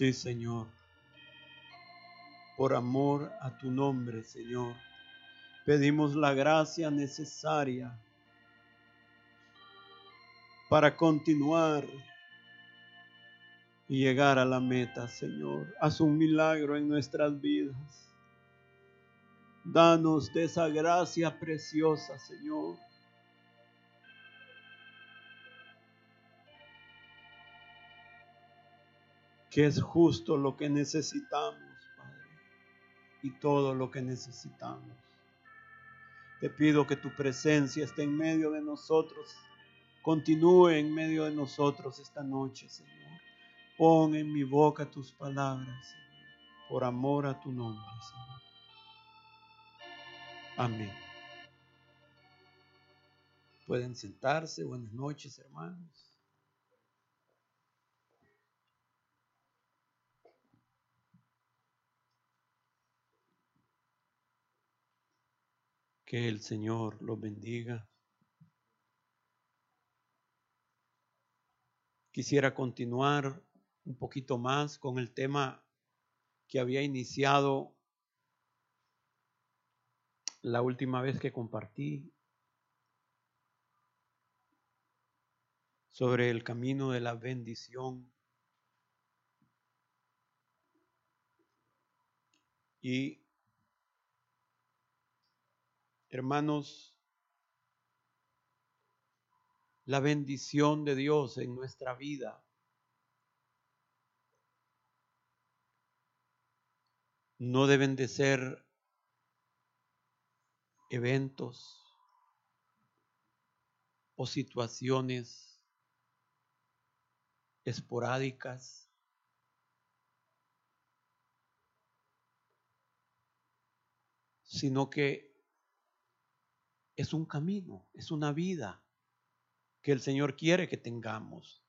Sí, Señor. Por amor a tu nombre, Señor. Pedimos la gracia necesaria para continuar y llegar a la meta, Señor. Haz un milagro en nuestras vidas. Danos de esa gracia preciosa, Señor. que es justo lo que necesitamos, y todo lo que necesitamos. Te pido que tu presencia esté en medio de nosotros, continúe en medio de nosotros esta noche, Señor. Pon en mi boca tus palabras, Señor, por amor a tu nombre, Señor. Amén. Pueden sentarse. Buenas noches, hermanos. Que el Señor los bendiga. Quisiera continuar un poquito más con el tema que había iniciado la última vez que compartí sobre el camino de la bendición. Y Hermanos, la bendición de Dios en nuestra vida no deben de ser eventos o situaciones esporádicas, sino que es un camino, es una vida que el Señor quiere que tengamos.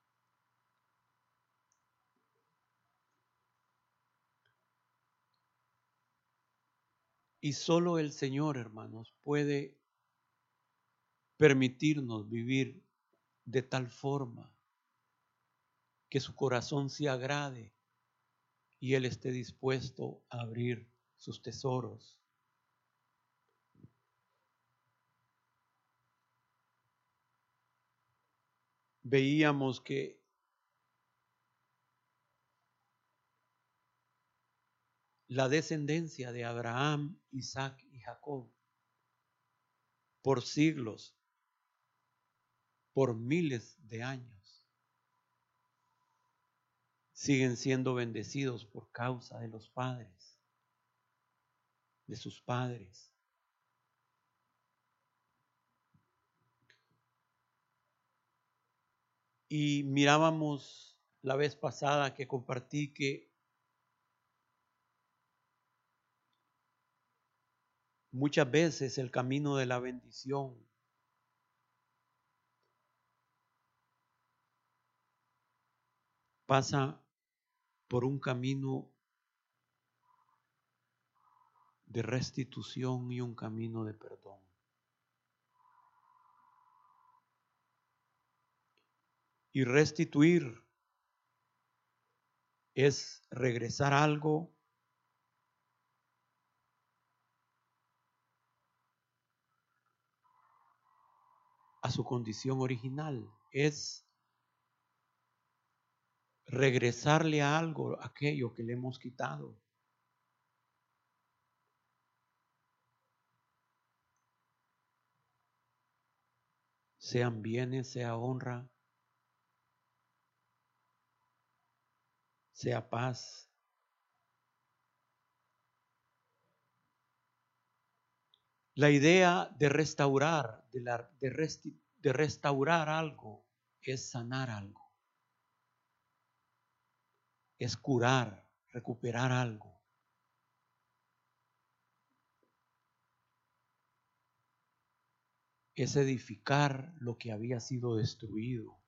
Y solo el Señor, hermanos, puede permitirnos vivir de tal forma que su corazón se agrade y Él esté dispuesto a abrir sus tesoros veíamos que la descendencia de Abraham, Isaac y Jacob por siglos, por miles de años, siguen siendo bendecidos por causa de los padres, de sus padres. Y mirábamos la vez pasada que compartí que muchas veces el camino de la bendición pasa por un camino de restitución y un camino de perdón. Y restituir es regresar algo a su condición original. Es regresarle a algo aquello que le hemos quitado. Sean bienes, sea honra, sea paz. La idea de restaurar, de, la, de, resti, de restaurar algo, es sanar algo, es curar, recuperar algo. es edificar lo que había sido destruido.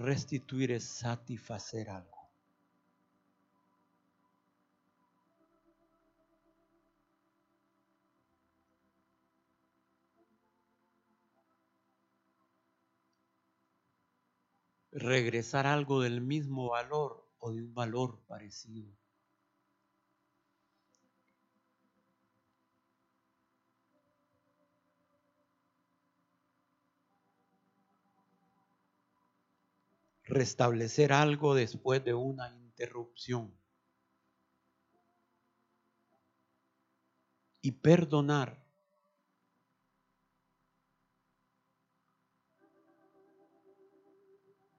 Restituir es satisfacer algo. regresar algo del mismo valor o de un valor parecido. Restablecer algo después de una interrupción. Y perdonar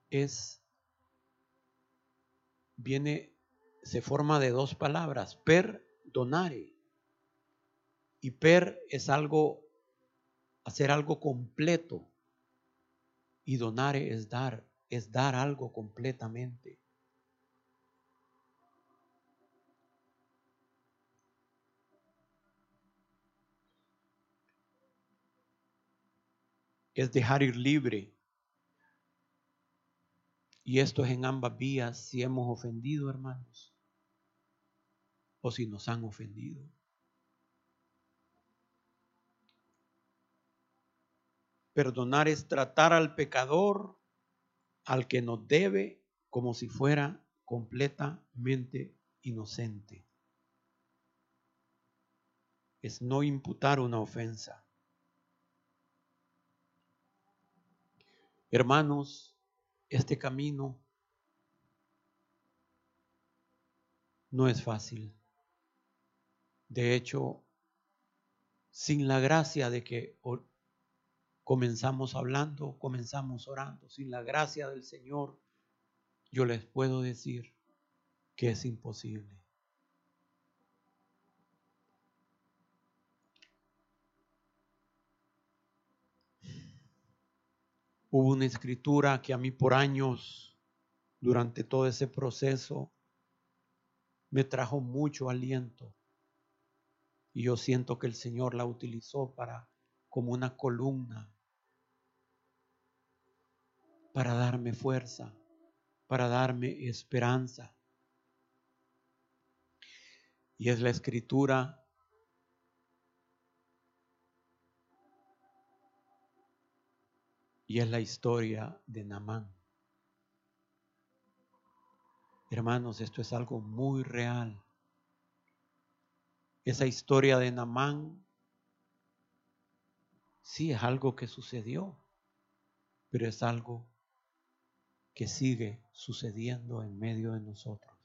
es, viene, se forma de dos palabras, per donare. Y per es algo, hacer algo completo. Y donare es dar, es dar algo completamente. Es dejar ir libre y esto es en ambas vías si hemos ofendido, hermanos, o si nos han ofendido. Perdonar es tratar al pecador, al que nos debe, como si fuera completamente inocente. Es no imputar una ofensa. Hermanos, este camino no es fácil. De hecho, sin la gracia de que comenzamos hablando, comenzamos orando, sin la gracia del Señor, yo les puedo decir que es imposible. Hubo una escritura que a mí por años, durante todo ese proceso, me trajo mucho aliento. Y yo siento que el Señor la utilizó para como una columna para darme fuerza, para darme esperanza. Y es la escritura Y es la historia de Namán. Hermanos, esto es algo muy real. Esa historia de Namán, sí es algo que sucedió, pero es algo que sigue sucediendo en medio de nosotros.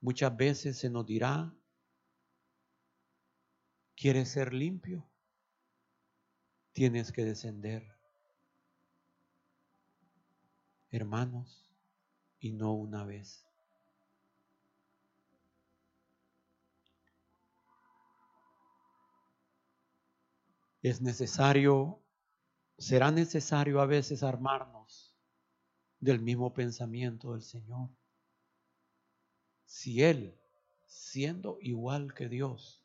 Muchas veces se nos dirá, ¿quieres ser limpio? tienes que descender. Hermanos, y no una vez. Es necesario, será necesario a veces armarnos del mismo pensamiento del Señor. Si Él, siendo igual que Dios,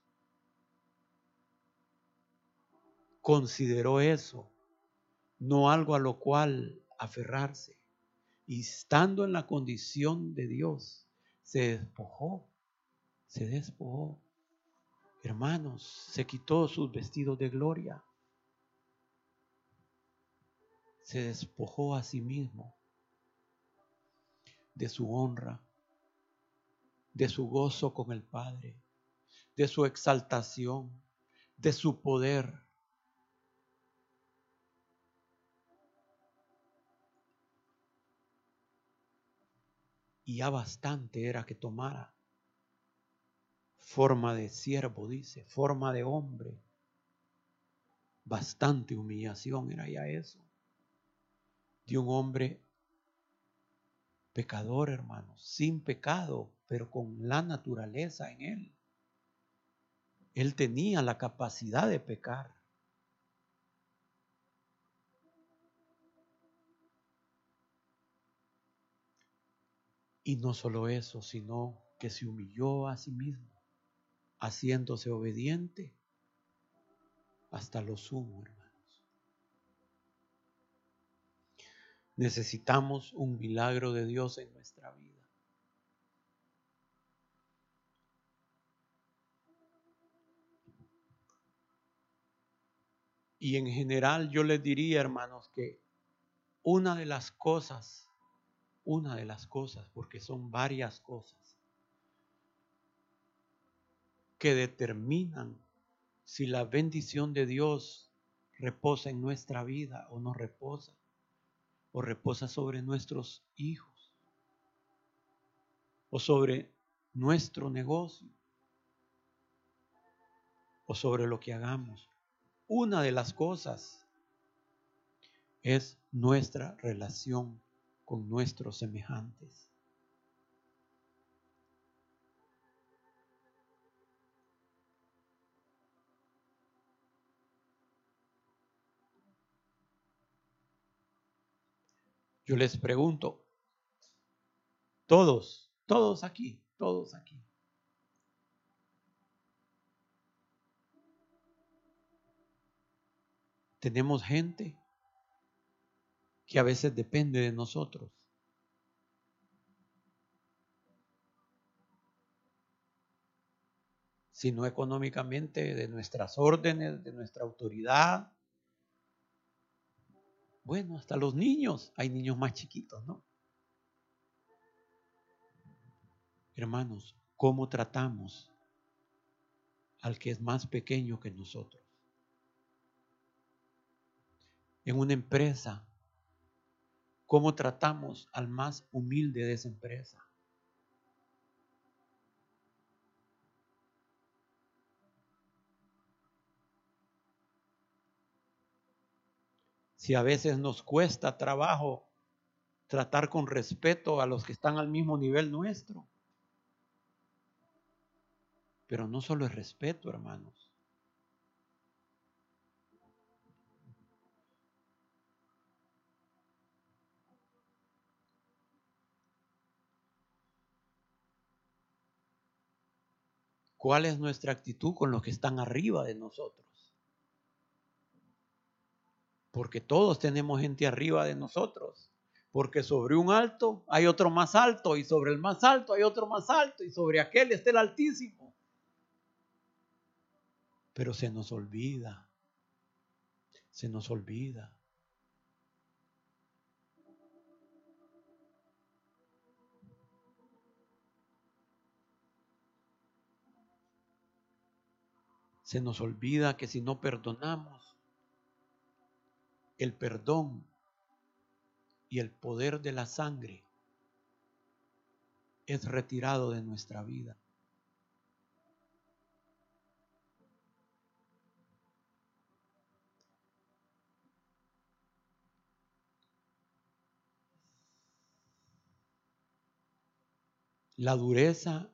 consideró eso, no algo a lo cual aferrarse. Y estando en la condición de Dios, se despojó, se despojó. Hermanos, se quitó sus vestidos de gloria. Se despojó a sí mismo de su honra, de su gozo con el Padre, de su exaltación, de su poder y ya bastante era que tomara forma de siervo, dice, forma de hombre. Bastante humillación era ya eso. De un hombre pecador, hermanos, sin pecado, pero con la naturaleza en él. Él tenía la capacidad de pecar. Y no solo eso, sino que se humilló a sí mismo, haciéndose obediente hasta lo sumo, Necesitamos un milagro de Dios en nuestra vida. Y en general yo les diría, hermanos, que una de las cosas, una de las cosas, porque son varias cosas, que determinan si la bendición de Dios reposa en nuestra vida o no reposa, o reposa sobre nuestros hijos, o sobre nuestro negocio, o sobre lo que hagamos. Una de las cosas es nuestra relación con nuestros semejantes. Yo les pregunto, todos, todos aquí, todos aquí, tenemos gente que a veces depende de nosotros. sino económicamente de nuestras órdenes, de nuestra autoridad. Bueno, hasta los niños, hay niños más chiquitos, ¿no? Hermanos, ¿cómo tratamos al que es más pequeño que nosotros? En una empresa cómo tratamos al más humilde de esa empresa. Si a veces nos cuesta trabajo tratar con respeto a los que están al mismo nivel nuestro. Pero no solo es respeto, hermanos. ¿Cuál es nuestra actitud con los que están arriba de nosotros? Porque todos tenemos gente arriba de nosotros. Porque sobre un alto hay otro más alto y sobre el más alto hay otro más alto y sobre aquel está el altísimo. Pero se nos olvida, se nos olvida Se nos olvida que si no perdonamos, el perdón y el poder de la sangre es retirado de nuestra vida. La dureza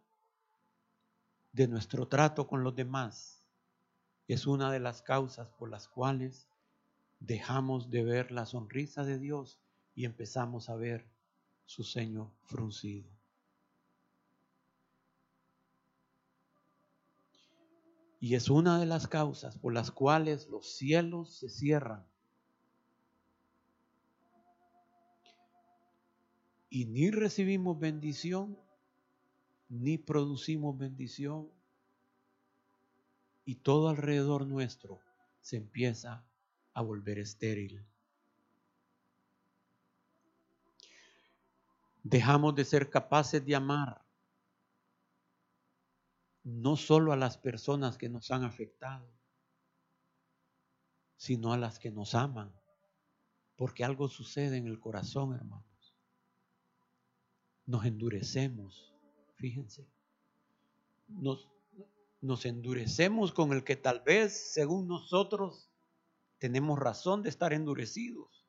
de nuestro trato con los demás es una de las causas por las cuales dejamos de ver la sonrisa de Dios y empezamos a ver su ceño fruncido. Y es una de las causas por las cuales los cielos se cierran. Y ni recibimos bendición, ni producimos bendición, y todo alrededor nuestro se empieza a volver estéril. Dejamos de ser capaces de amar no solo a las personas que nos han afectado, sino a las que nos aman, porque algo sucede en el corazón, hermanos. Nos endurecemos, fíjense, nos, nos endurecemos con el que tal vez, según nosotros, tenemos razón de estar endurecidos.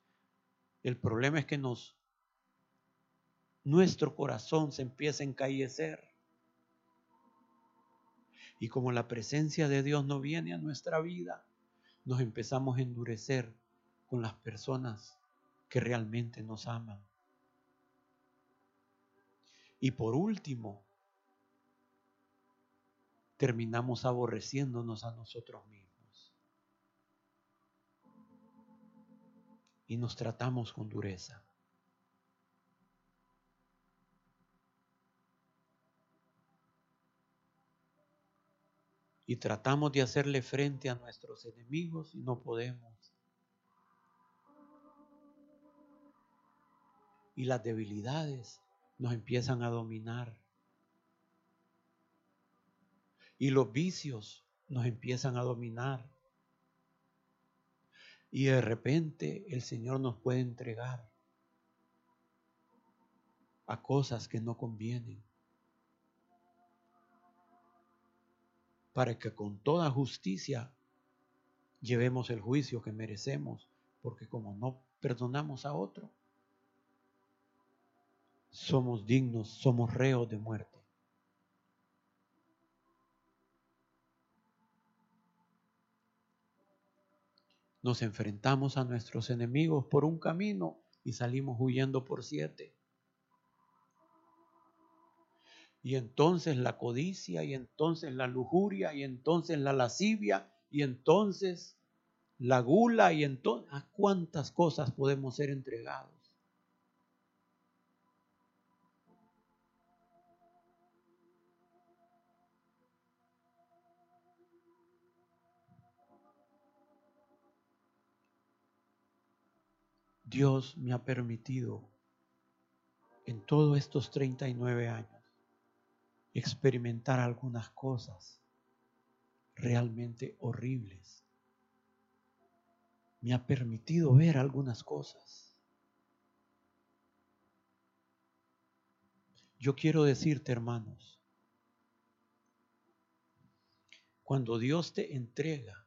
El problema es que nos nuestro corazón se empieza a encallecer. Y como la presencia de Dios no viene a nuestra vida, nos empezamos a endurecer con las personas que realmente nos aman. Y por último, terminamos aborreciéndonos a nosotros mismos. Y nos tratamos con dureza. y tratamos de hacerle frente a nuestros enemigos y no podemos. Y las debilidades nos empiezan a dominar. Y los vicios nos empiezan a dominar. Y de repente el Señor nos puede entregar a cosas que no convienen. para que con toda justicia llevemos el juicio que merecemos, porque como no perdonamos a otro, somos dignos, somos reos de muerte. Nos enfrentamos a nuestros enemigos por un camino y salimos huyendo por siete. Y entonces la codicia, y entonces la lujuria, y entonces la lascivia, y entonces la gula, y entonces a cuántas cosas podemos ser entregados. Dios me ha permitido en todos estos 39 años experimentar algunas cosas realmente horribles. Me ha permitido ver algunas cosas. Yo quiero decirte, hermanos, cuando Dios te entrega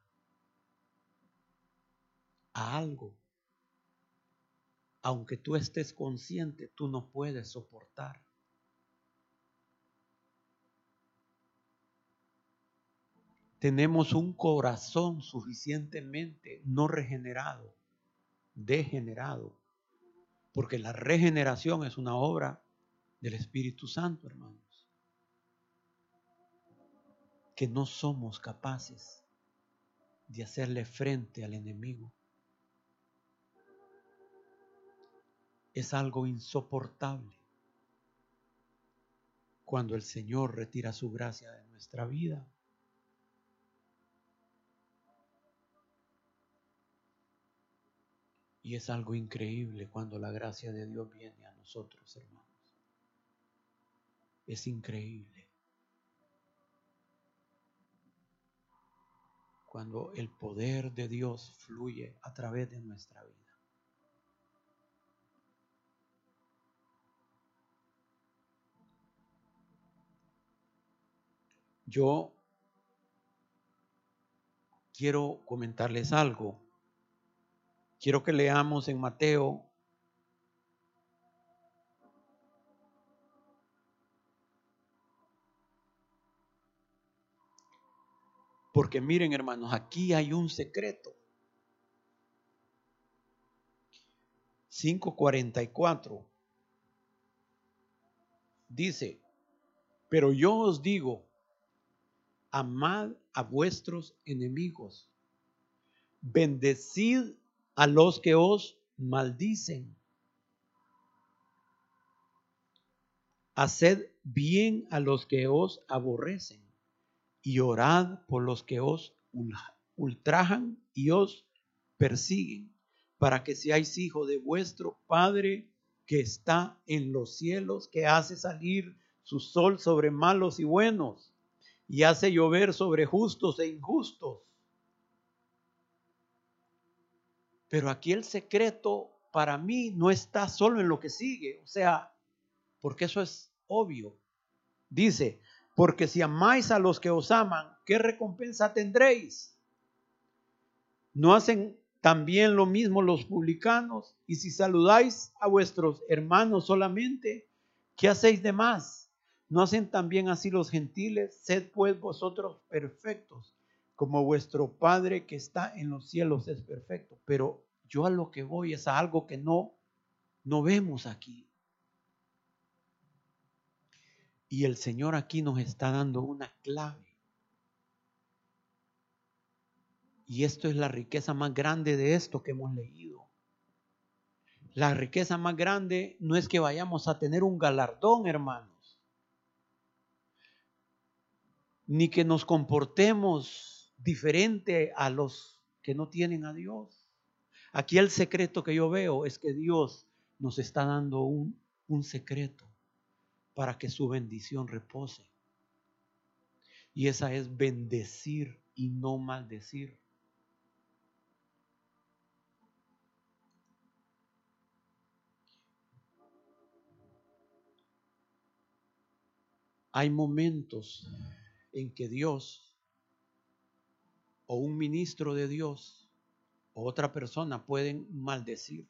a algo, aunque tú estés consciente, tú no puedes soportar. tenemos un corazón suficientemente no regenerado, degenerado, porque la regeneración es una obra del Espíritu Santo, hermanos, que no somos capaces de hacerle frente al enemigo. Es algo insoportable cuando el Señor retira su gracia de nuestra vida Y es algo increíble cuando la gracia de Dios viene a nosotros, hermanos. Es increíble. Cuando el poder de Dios fluye a través de nuestra vida. Yo quiero comentarles algo Quiero que leamos en Mateo Porque miren hermanos, aquí hay un secreto. 5.44 dice, pero yo os digo, amad a vuestros enemigos, bendecid a los que os maldicen. Haced bien a los que os aborrecen y orad por los que os ultrajan y os persiguen, para que seáis hijos de vuestro Padre que está en los cielos, que hace salir su sol sobre malos y buenos, y hace llover sobre justos e injustos. Pero aquí el secreto para mí no está solo en lo que sigue, o sea, porque eso es obvio. Dice, porque si amáis a los que os aman, ¿qué recompensa tendréis? ¿No hacen también lo mismo los publicanos? Y si saludáis a vuestros hermanos solamente, ¿qué hacéis de más? ¿No hacen también así los gentiles? Sed pues vosotros perfectos, como vuestro Padre que está en los cielos es perfecto. Pero yo a lo que voy es a algo que no, no vemos aquí. Y el Señor aquí nos está dando una clave. Y esto es la riqueza más grande de esto que hemos leído. La riqueza más grande no es que vayamos a tener un galardón, hermanos, ni que nos comportemos diferente a los que no tienen a Dios. Aquí el secreto que yo veo es que Dios nos está dando un, un secreto para que su bendición repose. Y esa es bendecir y no maldecir. Hay momentos en que Dios o un ministro de Dios o otra persona pueden maldecir.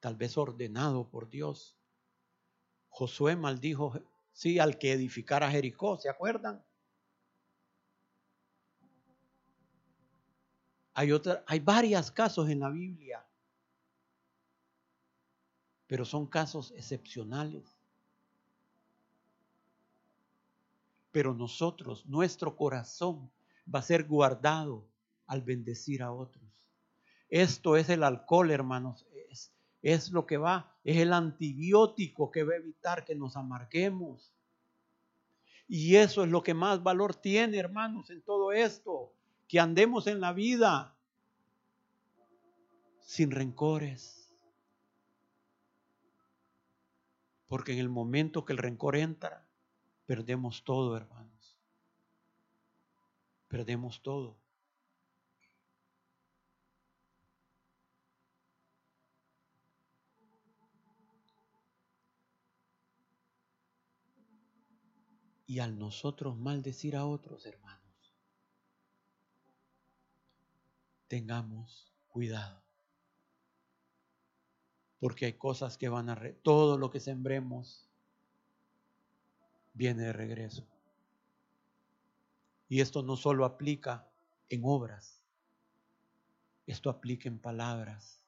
Tal vez ordenado por Dios. Josué maldijo, sí, al que edificara Jericó, ¿se acuerdan? Hay, otra, hay varios casos en la Biblia pero son casos excepcionales. Pero nosotros, nuestro corazón va a ser guardado al bendecir a otros. Esto es el alcohol, hermanos. Es, es lo que va, es el antibiótico que va a evitar que nos amarguemos. Y eso es lo que más valor tiene, hermanos, en todo esto. Que andemos en la vida sin rencores Porque en el momento que el rencor entra, perdemos todo, hermanos. Perdemos todo. Y al nosotros maldecir a otros, hermanos, tengamos cuidado porque hay cosas que van a... Re todo lo que sembremos viene de regreso. Y esto no solo aplica en obras, esto aplica en palabras.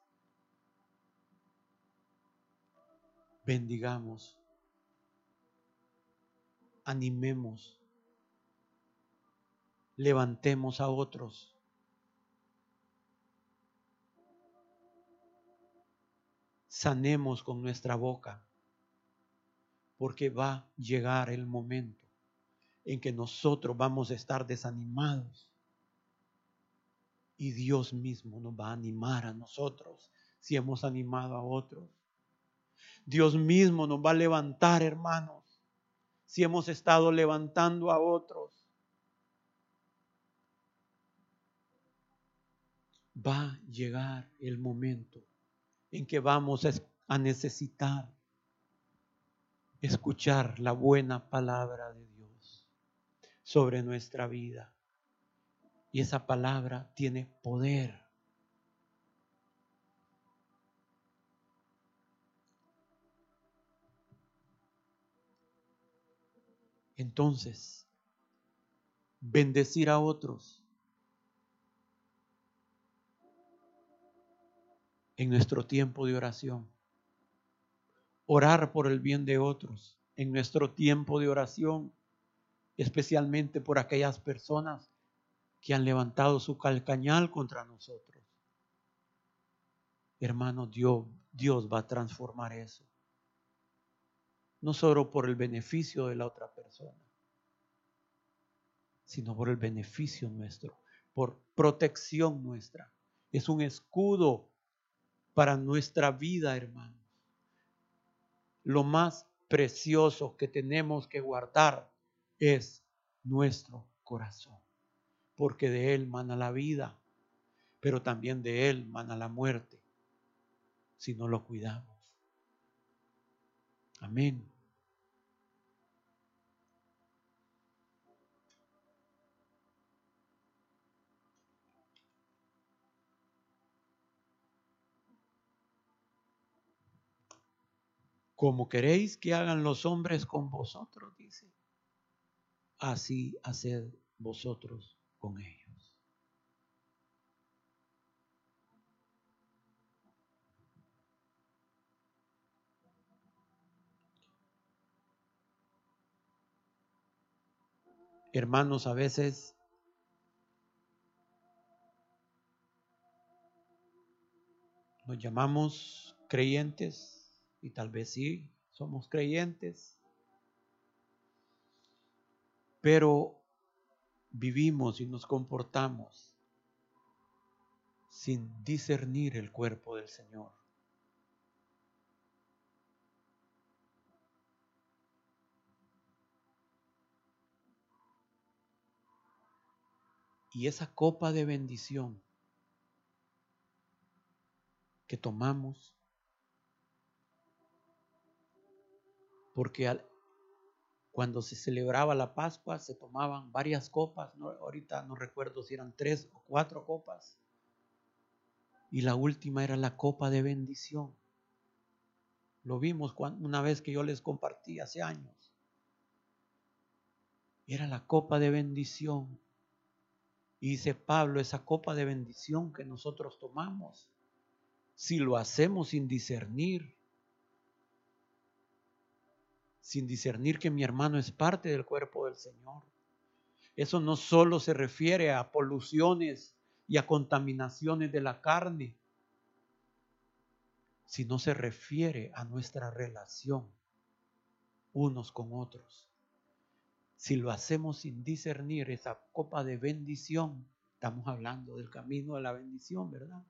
Bendigamos, animemos, levantemos a otros sanemos con nuestra boca, porque va a llegar el momento en que nosotros vamos a estar desanimados y Dios mismo nos va a animar a nosotros si hemos animado a otros. Dios mismo nos va a levantar, hermanos, si hemos estado levantando a otros. Va a llegar el momento en que vamos a necesitar escuchar la buena palabra de Dios sobre nuestra vida. Y esa palabra tiene poder. Entonces, bendecir a otros en nuestro tiempo de oración. Orar por el bien de otros en nuestro tiempo de oración, especialmente por aquellas personas que han levantado su calcañal contra nosotros. Hermano, Dios, Dios va a transformar eso. No solo por el beneficio de la otra persona, sino por el beneficio nuestro, por protección nuestra. Es un escudo para nuestra vida, hermanos. Lo más precioso que tenemos que guardar es nuestro corazón, porque de él mana la vida, pero también de él mana la muerte, si no lo cuidamos. Amén. como queréis que hagan los hombres con vosotros, dice, así haced vosotros con ellos. Hermanos, a veces nos llamamos creyentes y tal vez sí somos creyentes, pero vivimos y nos comportamos sin discernir el cuerpo del Señor. Y esa copa de bendición que tomamos, porque cuando se celebraba la Pascua se tomaban varias copas, ahorita no recuerdo si eran tres o cuatro copas, y la última era la copa de bendición. Lo vimos una vez que yo les compartí hace años. Era la copa de bendición y dice Pablo, esa copa de bendición que nosotros tomamos, si lo hacemos sin discernir, sin discernir que mi hermano es parte del cuerpo del Señor, eso no solo se refiere a poluciones y a contaminaciones de la carne, sino se refiere a nuestra relación unos con otros si lo hacemos sin discernir esa copa de bendición, estamos hablando del camino de la bendición, ¿verdad?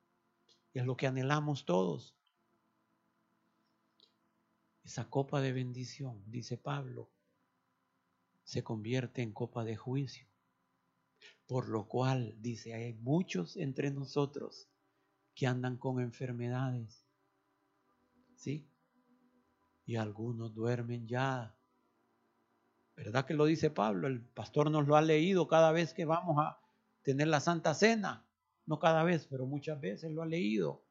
Es lo que anhelamos todos. Esa copa de bendición, dice Pablo, se convierte en copa de juicio. Por lo cual, dice, hay muchos entre nosotros que andan con enfermedades. ¿Sí? Y algunos duermen ya ¿Verdad que lo dice Pablo? El pastor nos lo ha leído cada vez que vamos a tener la Santa Cena. No cada vez, pero muchas veces lo ha leído.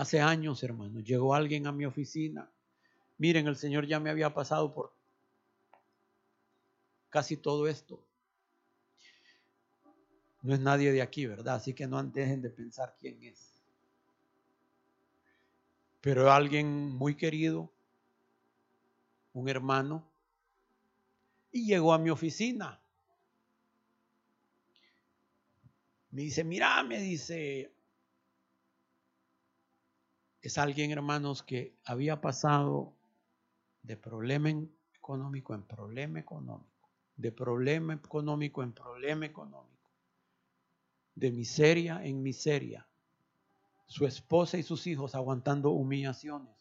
Hace años, hermano, llegó alguien a mi oficina. Miren, el Señor ya me había pasado por casi todo esto. No es nadie de aquí, ¿verdad? Así que no dejen de pensar quién es. Pero alguien muy querido, un hermano, y llegó a mi oficina. Me dice, mira, me dice, es alguien, hermanos, que había pasado de problema económico en problema económico, de problema económico en problema económico, de miseria en miseria, su esposa y sus hijos aguantando humillaciones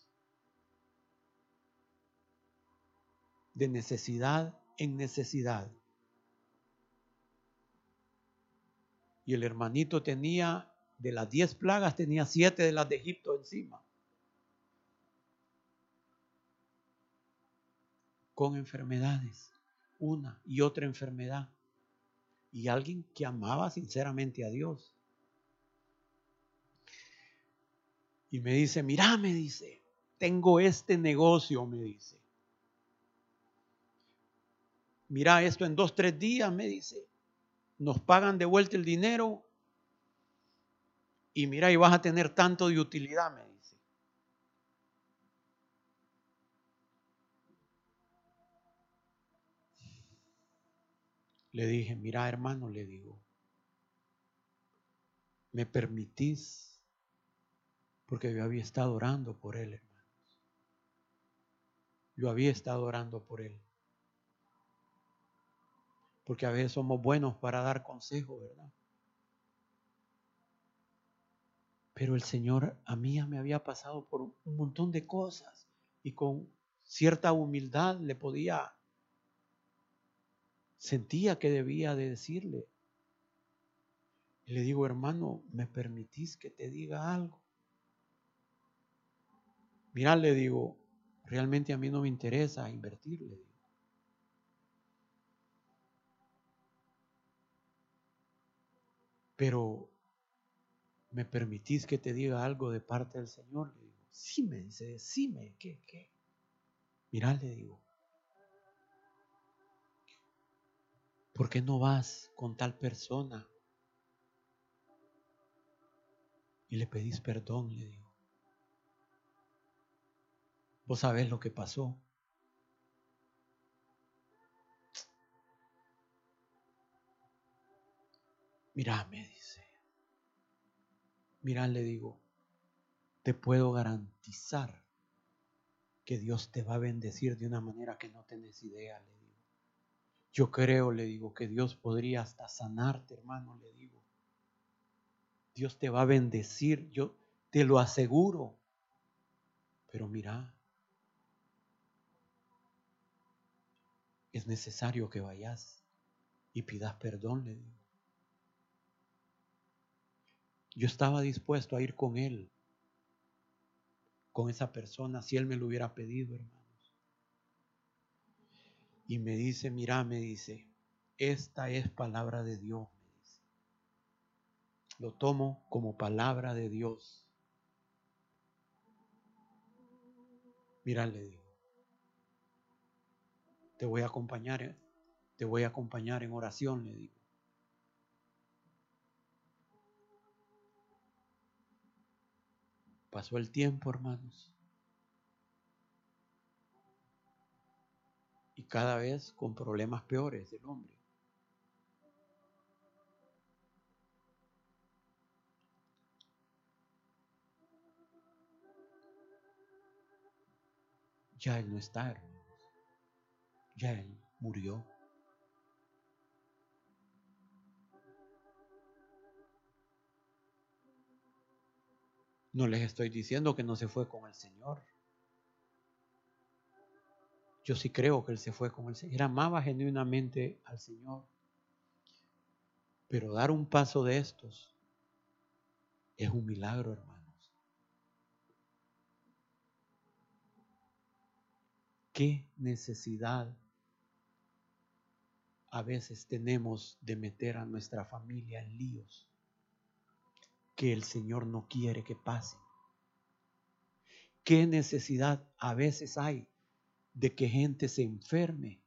de necesidad en necesidad. Y el hermanito tenía, de las diez plagas, tenía siete de las de Egipto encima. Con enfermedades, una y otra enfermedad. Y alguien que amaba sinceramente a Dios. Y me dice, mira, me dice, tengo este negocio, me dice mira esto en dos, tres días, me dice, nos pagan de vuelta el dinero y mira, y vas a tener tanto de utilidad, me dice. Le dije, mira hermano, le digo, ¿me permitís? Porque yo había estado orando por él, hermanos. Yo había estado orando por él porque a veces somos buenos para dar consejo, ¿verdad? Pero el Señor a mí me había pasado por un montón de cosas y con cierta humildad le podía, sentía que debía de decirle. Y le digo, hermano, ¿me permitís que te diga algo? Mira, le digo, realmente a mí no me interesa invertirle. pero ¿me permitís que te diga algo de parte del Señor? Le digo, sí, me dice, sí me ¿qué, qué? Mirá, le digo, ¿por qué no vas con tal persona? Y le pedís perdón, le digo. Vos sabés lo que pasó. Mirá, me dice. Mira, le digo, te puedo garantizar que Dios te va a bendecir de una manera que no tenés idea, le digo. Yo creo, le digo, que Dios podría hasta sanarte, hermano, le digo. Dios te va a bendecir, yo te lo aseguro. Pero mira, es necesario que vayas y pidas perdón, le digo. Yo estaba dispuesto a ir con él, con esa persona, si él me lo hubiera pedido, hermanos. Y me dice, mira, me dice, esta es palabra de Dios, me dice. Lo tomo como palabra de Dios. Mira, le digo, te voy a acompañar, te voy a acompañar en oración, le digo. Pasó el tiempo, hermanos. Y cada vez con problemas peores del hombre. Ya él no está, hermanos. Ya él murió. No les estoy diciendo que no se fue con el Señor. Yo sí creo que Él se fue con el Señor. Él amaba genuinamente al Señor. Pero dar un paso de estos es un milagro, hermanos. ¿Qué necesidad a veces tenemos de meter a nuestra familia en líos? Que el Señor no quiere que pase. ¿Qué necesidad a veces hay de que gente se enferme?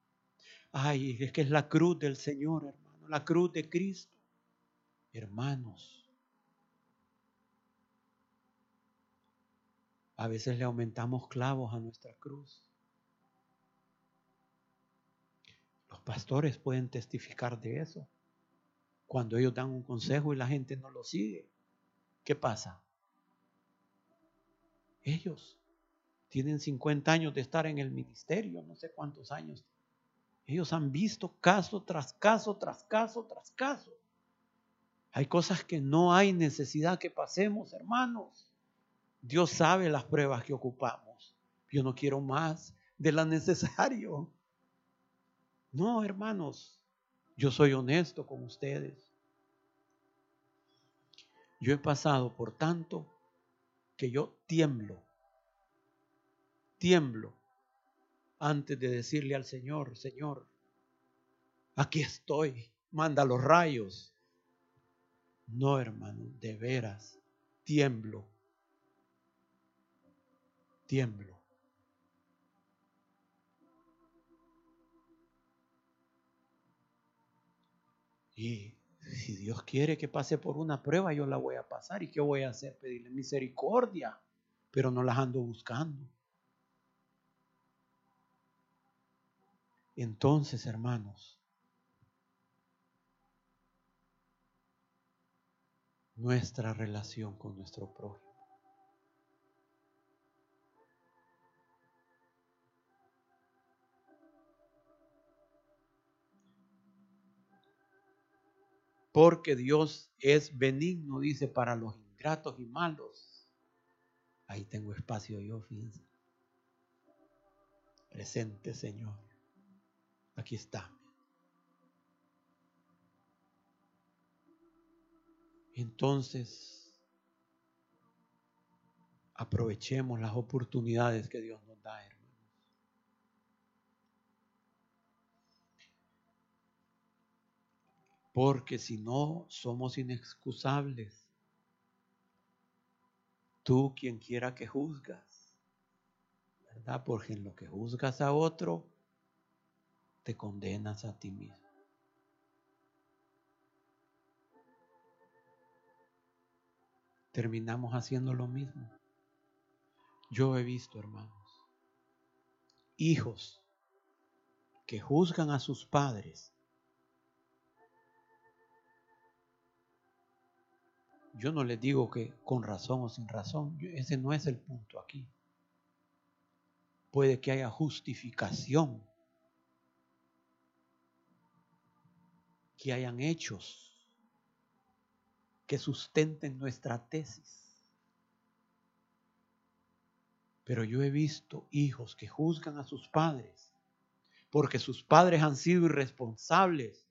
Ay, es que es la cruz del Señor, hermano, la cruz de Cristo. Hermanos, a veces le aumentamos clavos a nuestra cruz. Los pastores pueden testificar de eso. Cuando ellos dan un consejo y la gente no lo sigue. ¿Qué pasa? Ellos tienen 50 años de estar en el ministerio, no sé cuántos años. Ellos han visto caso tras caso, tras caso, tras caso. Hay cosas que no hay necesidad que pasemos, hermanos. Dios sabe las pruebas que ocupamos. Yo no quiero más de la necesario. No, hermanos, yo soy honesto con ustedes. Yo he pasado por tanto que yo tiemblo, tiemblo antes de decirle al Señor, Señor, aquí estoy, manda los rayos. No, hermano, de veras, tiemblo, tiemblo. Y si Dios quiere que pase por una prueba, yo la voy a pasar. ¿Y qué voy a hacer? Pedirle misericordia, pero no las ando buscando. Entonces, hermanos, nuestra relación con nuestro prójimo porque Dios es benigno, dice, para los ingratos y malos. Ahí tengo espacio yo, fíjense. Presente, Señor. Aquí está. Entonces, aprovechemos las oportunidades que Dios nos da, porque si no somos inexcusables. Tú quien quiera que juzgas, ¿verdad? Porque en lo que juzgas a otro, te condenas a ti mismo. Terminamos haciendo lo mismo. Yo he visto, hermanos, hijos que juzgan a sus padres Yo no les digo que con razón o sin razón, ese no es el punto aquí. Puede que haya justificación, que hayan hechos que sustenten nuestra tesis. Pero yo he visto hijos que juzgan a sus padres porque sus padres han sido irresponsables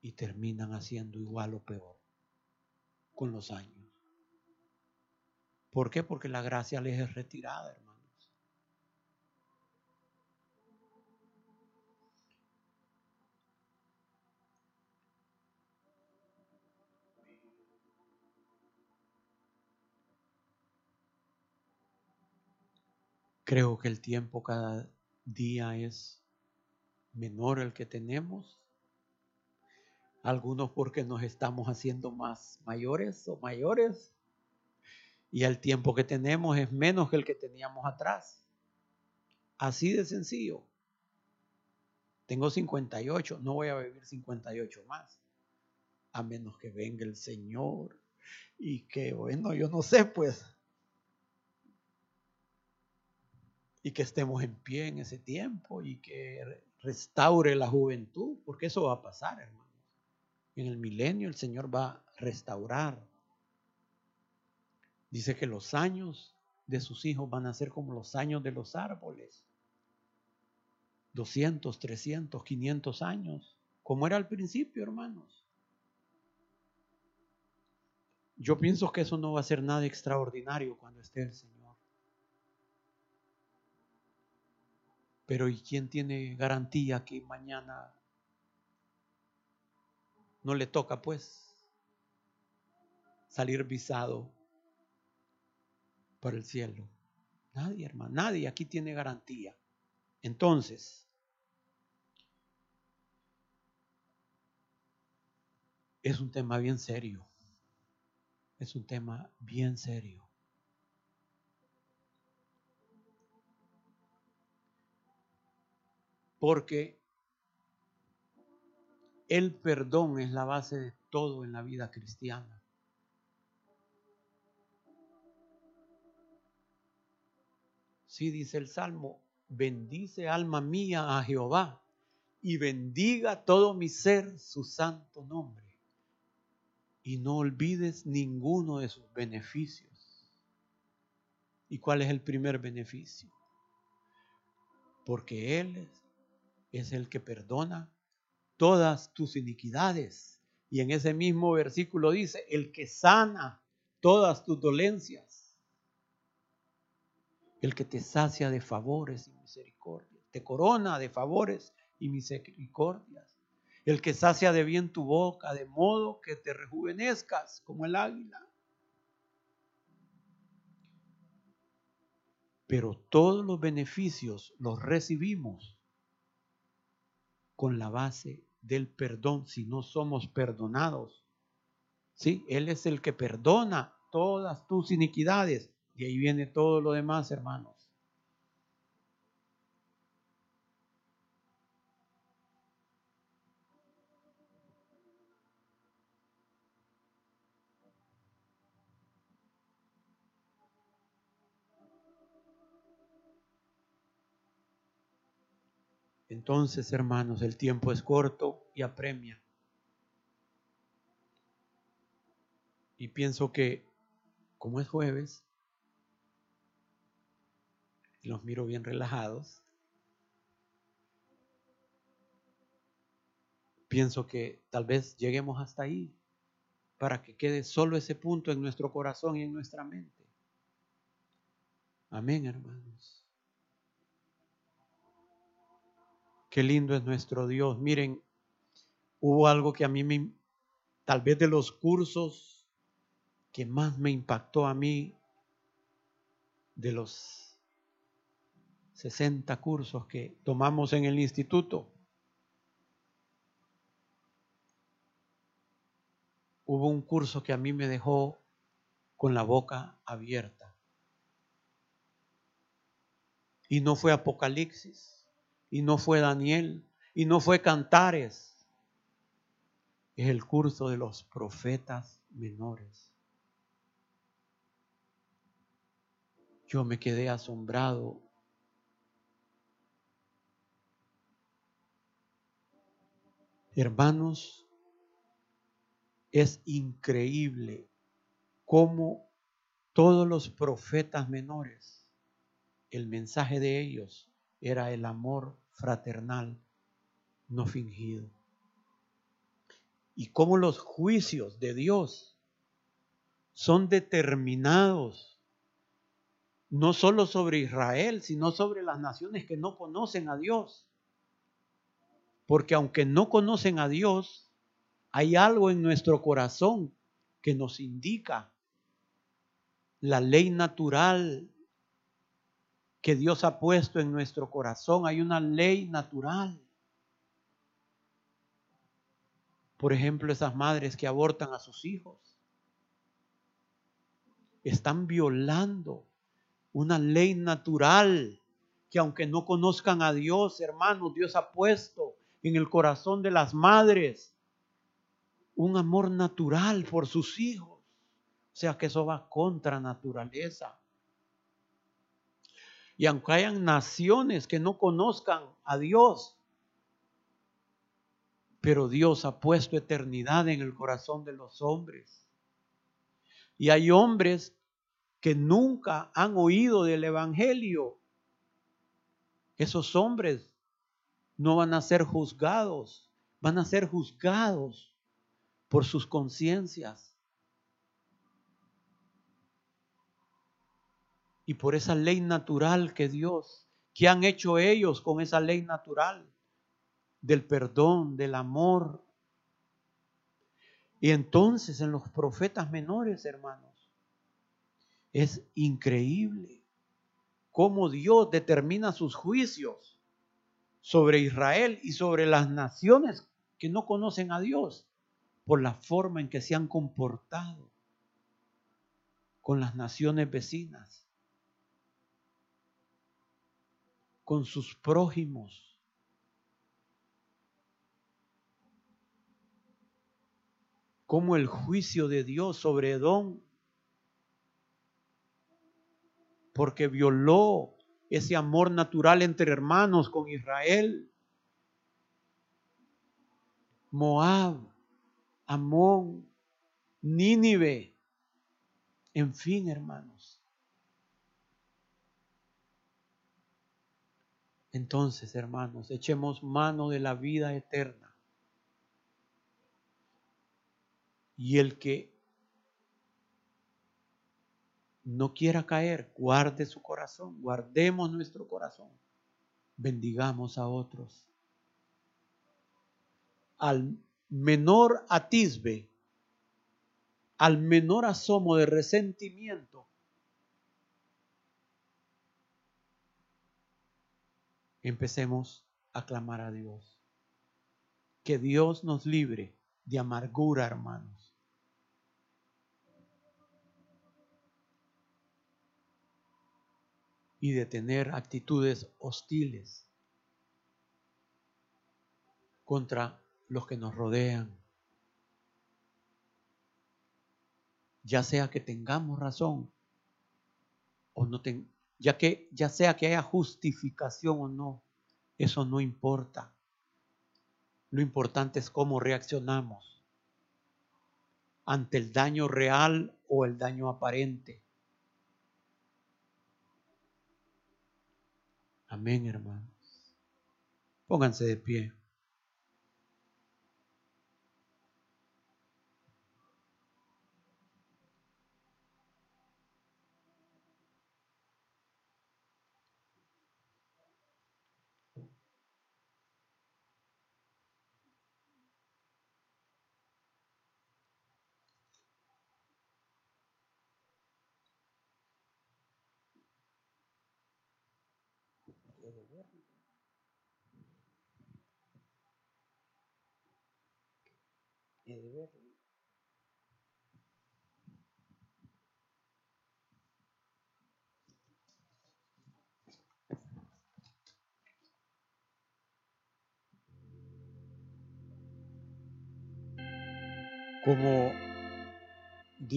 y terminan haciendo igual o peor con los años. ¿Por qué? Porque la gracia les es retirada, hermanos. Creo que el tiempo cada día es menor el que tenemos algunos porque nos estamos haciendo más mayores o mayores y el tiempo que tenemos es menos que el que teníamos atrás. Así de sencillo. Tengo 58, no voy a vivir 58 más, a menos que venga el Señor y que, bueno, yo no sé, pues, y que estemos en pie en ese tiempo y que restaure la juventud, porque eso va a pasar, hermano en el milenio el Señor va a restaurar. Dice que los años de sus hijos van a ser como los años de los árboles. 200, 300, 500 años, como era al principio, hermanos. Yo pienso que eso no va a ser nada extraordinario cuando esté el Señor. Pero ¿y quién tiene garantía que mañana no le toca pues salir visado para el cielo. Nadie, hermano, nadie aquí tiene garantía. Entonces, es un tema bien serio. Es un tema bien serio. Porque el perdón es la base de todo en la vida cristiana. Sí dice el Salmo, bendice alma mía a Jehová y bendiga todo mi ser su santo nombre. Y no olvides ninguno de sus beneficios. ¿Y cuál es el primer beneficio? Porque Él es el que perdona todas tus iniquidades. Y en ese mismo versículo dice, el que sana todas tus dolencias, el que te sacia de favores y misericordias, te corona de favores y misericordias, el que sacia de bien tu boca, de modo que te rejuvenezcas como el águila. Pero todos los beneficios los recibimos con la base del perdón si no somos perdonados. ¿Sí? Él es el que perdona todas tus iniquidades. Y ahí viene todo lo demás, hermanos. Entonces, hermanos, el tiempo es corto y apremia. Y pienso que, como es jueves, los miro bien relajados, pienso que tal vez lleguemos hasta ahí para que quede solo ese punto en nuestro corazón y en nuestra mente. Amén, hermanos. Qué lindo es nuestro Dios. Miren, hubo algo que a mí me, tal vez de los cursos que más me impactó a mí, de los 60 cursos que tomamos en el instituto, hubo un curso que a mí me dejó con la boca abierta. Y no fue Apocalipsis y no fue Daniel, y no fue Cantares. es el curso de los profetas menores. Yo me quedé asombrado. Hermanos, es increíble cómo todos los profetas menores, el mensaje de ellos era el amor fraternal no fingido. Y cómo los juicios de Dios son determinados no solo sobre Israel, sino sobre las naciones que no conocen a Dios. Porque aunque no conocen a Dios, hay algo en nuestro corazón que nos indica la ley natural que Dios ha puesto en nuestro corazón. Hay una ley natural. Por ejemplo, esas madres que abortan a sus hijos están violando una ley natural que aunque no conozcan a Dios, hermanos, Dios ha puesto en el corazón de las madres un amor natural por sus hijos. O sea que eso va contra naturaleza. Y aunque hayan naciones que no conozcan a Dios, pero Dios ha puesto eternidad en el corazón de los hombres. Y hay hombres que nunca han oído del Evangelio. Esos hombres no van a ser juzgados, van a ser juzgados por sus conciencias. Y por esa ley natural que Dios, que han hecho ellos con esa ley natural del perdón, del amor. Y entonces en los profetas menores, hermanos, es increíble cómo Dios determina sus juicios sobre Israel y sobre las naciones que no conocen a Dios por la forma en que se han comportado con las naciones vecinas, con sus prójimos como el juicio de Dios sobre Edom, porque violó ese amor natural entre hermanos con Israel. Moab, Amón, Nínive, en fin, hermanos. Entonces, hermanos, echemos mano de la vida eterna Y el que no quiera caer, guarde su corazón, guardemos nuestro corazón, bendigamos a otros. Al menor atisbe, al menor asomo de resentimiento, empecemos a clamar a Dios. Que Dios nos libre de amargura, hermanos. y de tener actitudes hostiles contra los que nos rodean. Ya sea que tengamos razón o no ya que ya sea que haya justificación o no, eso no importa. Lo importante es cómo reaccionamos ante el daño real o el daño aparente. Amén, hermanos. Pónganse de pie.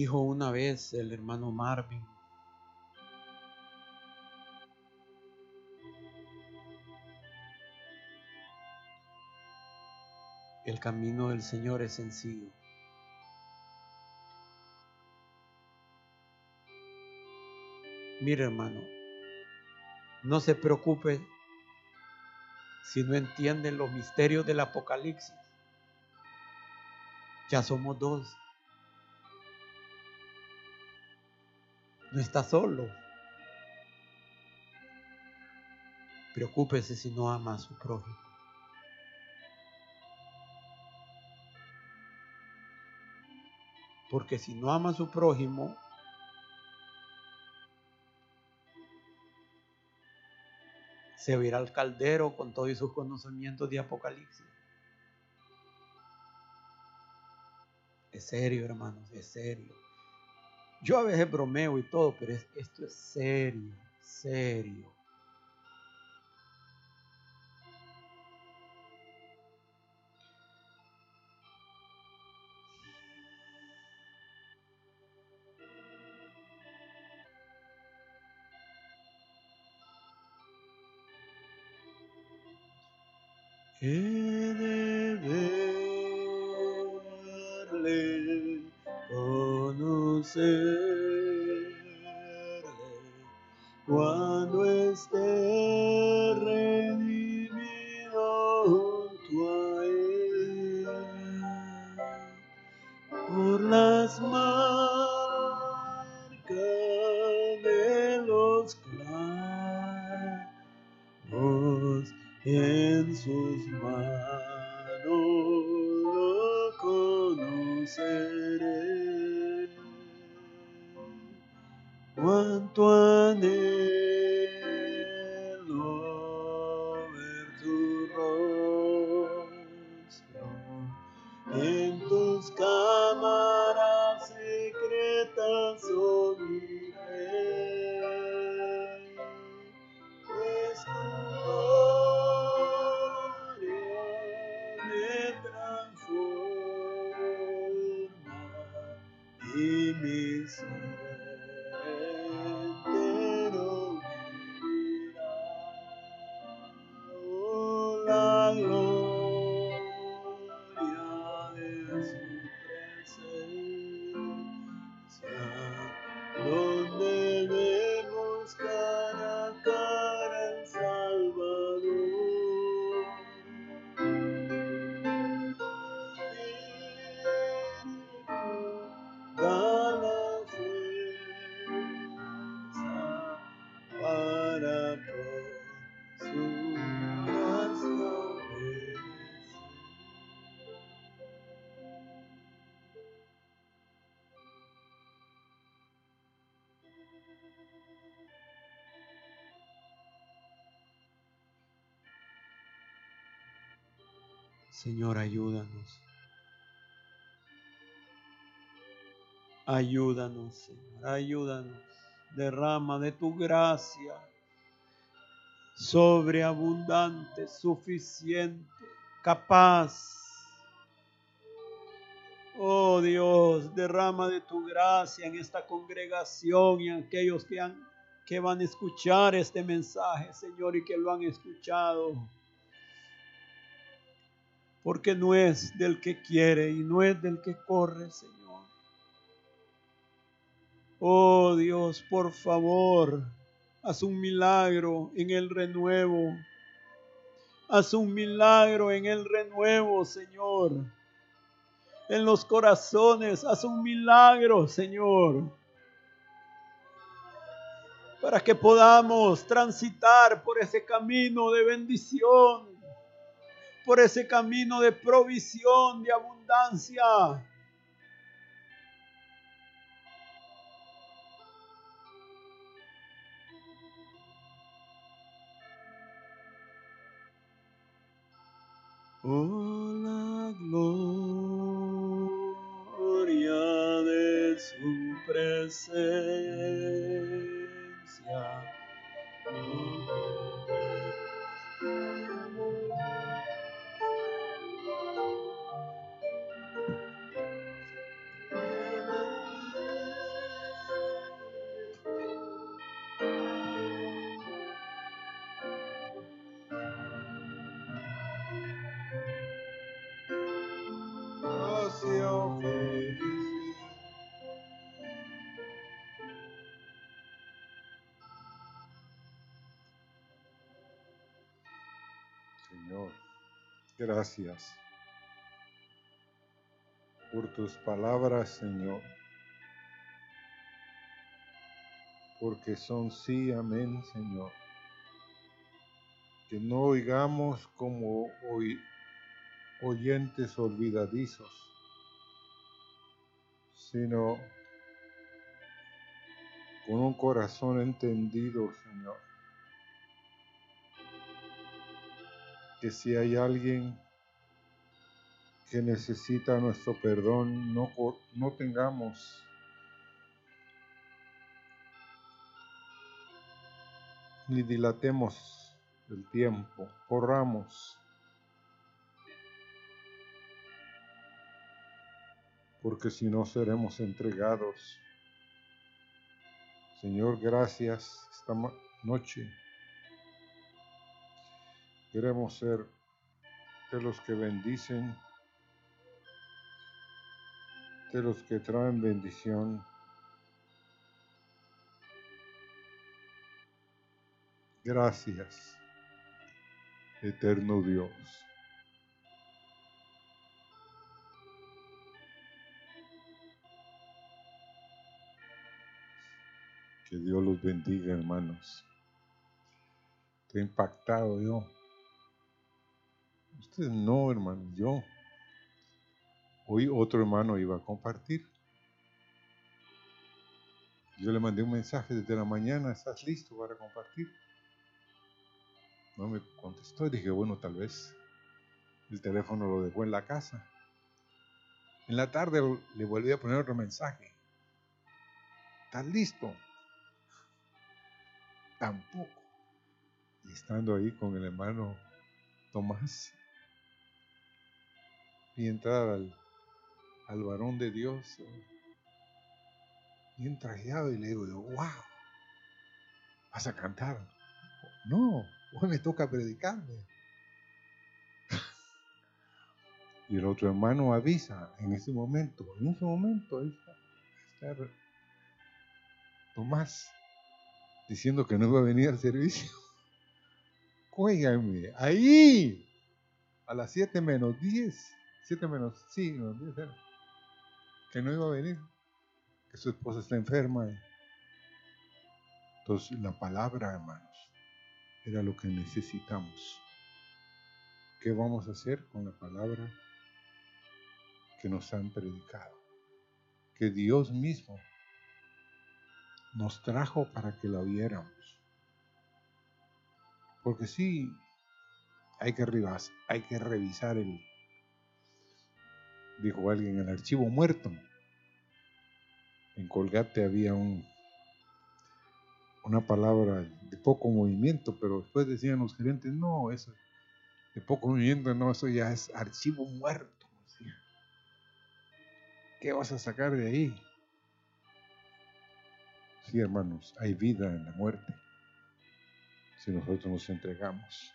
Dijo una vez el hermano Marvin, el camino del Señor es sencillo. Mire hermano, no se preocupe si no entienden los misterios del Apocalipsis. Ya somos dos. No está solo. Preocúpese si no ama a su prójimo. Porque si no ama a su prójimo, se va al caldero con todos sus conocimientos de Apocalipsis. Es serio, hermanos, es serio. Yo a veces bromeo y todo, pero esto es serio, serio. Señor, ayúdanos. Ayúdanos, Señor, ayúdanos. Derrama de tu gracia sobreabundante, suficiente, capaz. Oh Dios, derrama de tu gracia en esta congregación y en aquellos que, han, que van a escuchar este mensaje, Señor, y que lo han escuchado porque no es del que quiere y no es del que corre, Señor. Oh Dios, por favor, haz un milagro en el renuevo. Haz un milagro en el renuevo, Señor. En los corazones, haz un milagro, Señor. Para que podamos transitar por ese camino de bendición por ese camino de provisión, de abundancia. Oh, la gloria de su presencia. Gracias por tus palabras, Señor. Porque son sí, amén, Señor. Que no oigamos como oyentes olvidadizos, sino con un corazón entendido, Señor. Que si hay alguien que necesita nuestro perdón, no, no tengamos ni dilatemos el tiempo, corramos. Porque si no seremos entregados. Señor, gracias esta noche. Queremos ser de los que bendicen de los que traen bendición. Gracias, eterno Dios. Que Dios los bendiga, hermanos. Estoy impactado yo. Ustedes no, hermano, yo. Hoy otro hermano iba a compartir. Yo le mandé un mensaje desde la mañana, ¿estás listo para compartir? No me contestó y dije, bueno, tal vez el teléfono lo dejó en la casa. En la tarde le volví a poner otro mensaje. ¿Estás listo? Tampoco. Y estando ahí con el hermano Tomás y entrar al al varón de Dios, bien trajeado, y le digo, wow, vas a cantar. No, hoy me toca predicarme. Y el otro hermano avisa en ese momento, en ese momento, ahí está, Tomás diciendo que no iba a venir al servicio. Cuéngame, ahí, a las 7 menos 10, 7 menos, sí, menos 10 era que no iba a venir, que su esposa está enferma. Entonces la palabra, hermanos, era lo que necesitamos. ¿Qué vamos a hacer con la palabra que nos han predicado? Que Dios mismo nos trajo para que la viéramos. Porque sí, hay que, hay que revisar el, dijo alguien, el archivo muerto. En Colgate había un, una palabra de poco movimiento, pero después decían los gerentes, no, eso de poco movimiento, no, eso ya es archivo muerto. ¿Qué vas a sacar de ahí? Sí, hermanos, hay vida en la muerte si nosotros nos entregamos.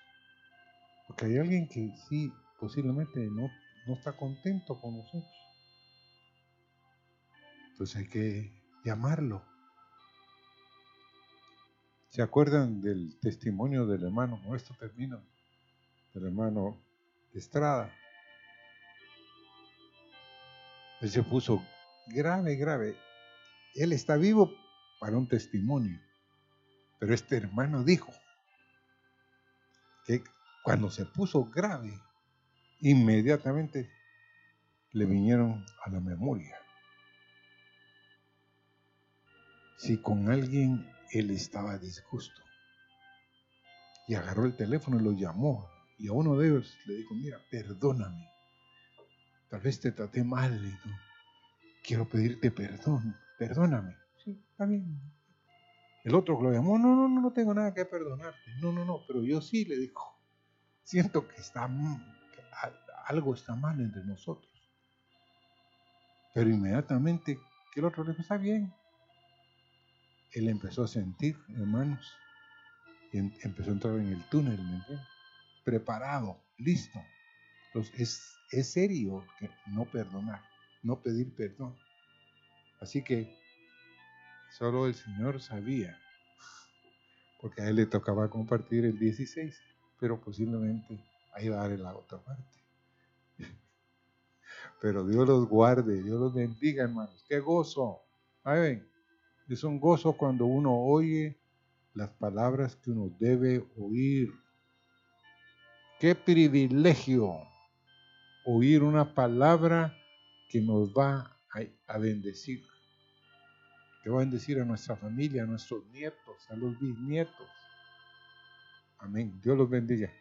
Porque hay alguien que sí, posiblemente no no está contento con nosotros. Entonces hay que llamarlo. ¿Se acuerdan del testimonio del hermano? Nuestro esto Del hermano Estrada. Él se puso grave, grave. Él está vivo para un testimonio. Pero este hermano dijo que cuando se puso grave, inmediatamente le vinieron a la memoria. Si con alguien él estaba disgusto y agarró el teléfono y lo llamó y a uno de ellos le dijo, mira, perdóname, tal vez te traté mal y tú, quiero pedirte perdón, perdóname. Sí, está bien. El otro lo llamó, no, no, no, no tengo nada que perdonarte. No, no, no, pero yo sí le dijo, siento que está algo está mal entre nosotros. Pero inmediatamente que el otro le dijo, está bien. Él empezó a sentir, hermanos, y empezó a entrar en el túnel, ¿me Preparado, listo. Entonces es, es serio que no perdonar, no pedir perdón. Así que solo el Señor sabía, porque a él le tocaba compartir el 16, pero posiblemente ahí va a dar la otra parte. Pero Dios los guarde, Dios los bendiga, hermanos. Qué gozo. ¿Saben? Es un gozo cuando uno oye las palabras que uno debe oír. Qué privilegio oír una palabra que nos va a, bendecir. Que va a bendecir a nuestra familia, a nuestros nietos, a los bisnietos. Amén. Dios los bendiga.